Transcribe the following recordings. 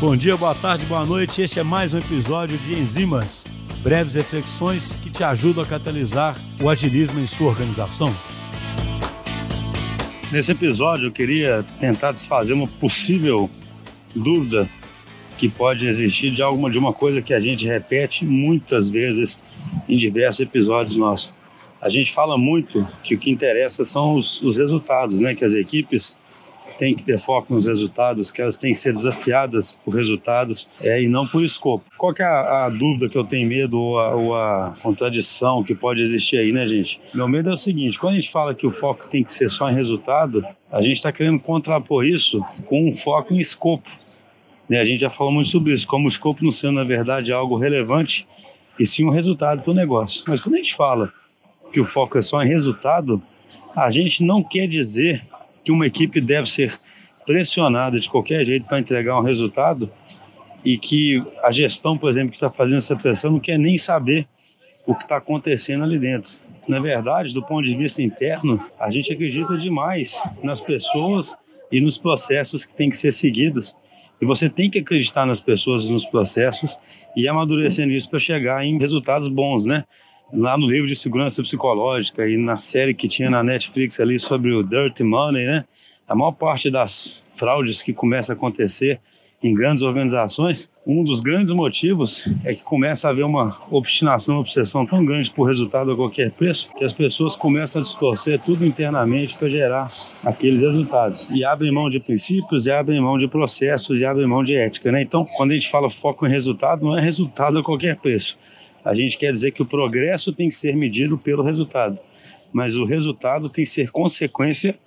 Bom dia, boa tarde, boa noite. Este é mais um episódio de Enzimas, breves reflexões que te ajudam a catalisar o agilismo em sua organização. Nesse episódio, eu queria tentar desfazer uma possível dúvida que pode existir de alguma de uma coisa que a gente repete muitas vezes em diversos episódios nossos. A gente fala muito que o que interessa são os, os resultados, né? Que as equipes têm que ter foco nos resultados, que elas têm que ser desafiadas por resultados é, e não por escopo. Qual que é a, a dúvida que eu tenho medo ou a, ou a, contradição que pode existir aí, né, gente? Meu medo é o seguinte: quando a gente fala que o foco tem que ser só em resultado, a gente está querendo contrapor isso com um foco em escopo. Né? A gente já falou muito sobre isso, como o escopo não sendo, na verdade, algo relevante e sim um resultado para o negócio. Mas quando a gente fala que o foco é só em resultado, a gente não quer dizer que uma equipe deve ser pressionada de qualquer jeito para entregar um resultado e que a gestão, por exemplo, que está fazendo essa pressão não quer nem saber o que está acontecendo ali dentro. Na verdade, do ponto de vista interno, a gente acredita demais nas pessoas e nos processos que têm que ser seguidos. E você tem que acreditar nas pessoas e nos processos e amadurecendo isso para chegar em resultados bons, né? Lá no livro de segurança psicológica e na série que tinha na Netflix ali sobre o Dirty Money, né? A maior parte das fraudes que começa a acontecer em grandes organizações, um dos grandes motivos é que começa a haver uma obstinação, uma obsessão tão grande por resultado a qualquer preço, que as pessoas começam a distorcer tudo internamente para gerar aqueles resultados. E abrem mão de princípios, e abrem mão de processos, e abrem mão de ética. Né? Então, quando a gente fala foco em resultado, não é resultado a qualquer preço a gente quer dizer que o progresso tem que ser medido pelo resultado, mas o resultado tem que ser consequência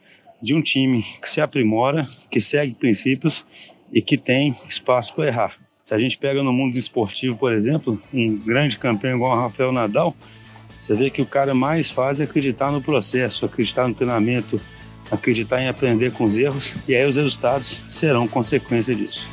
de um time que se aprimora, que segue princípios e que tem espaço para errar. Se a gente pega no mundo esportivo, por exemplo, um grande campeão igual o Rafael Nadal, você vê que o cara mais faz é acreditar no processo, acreditar no treinamento, acreditar em aprender com os erros, e aí os resultados serão consequência disso.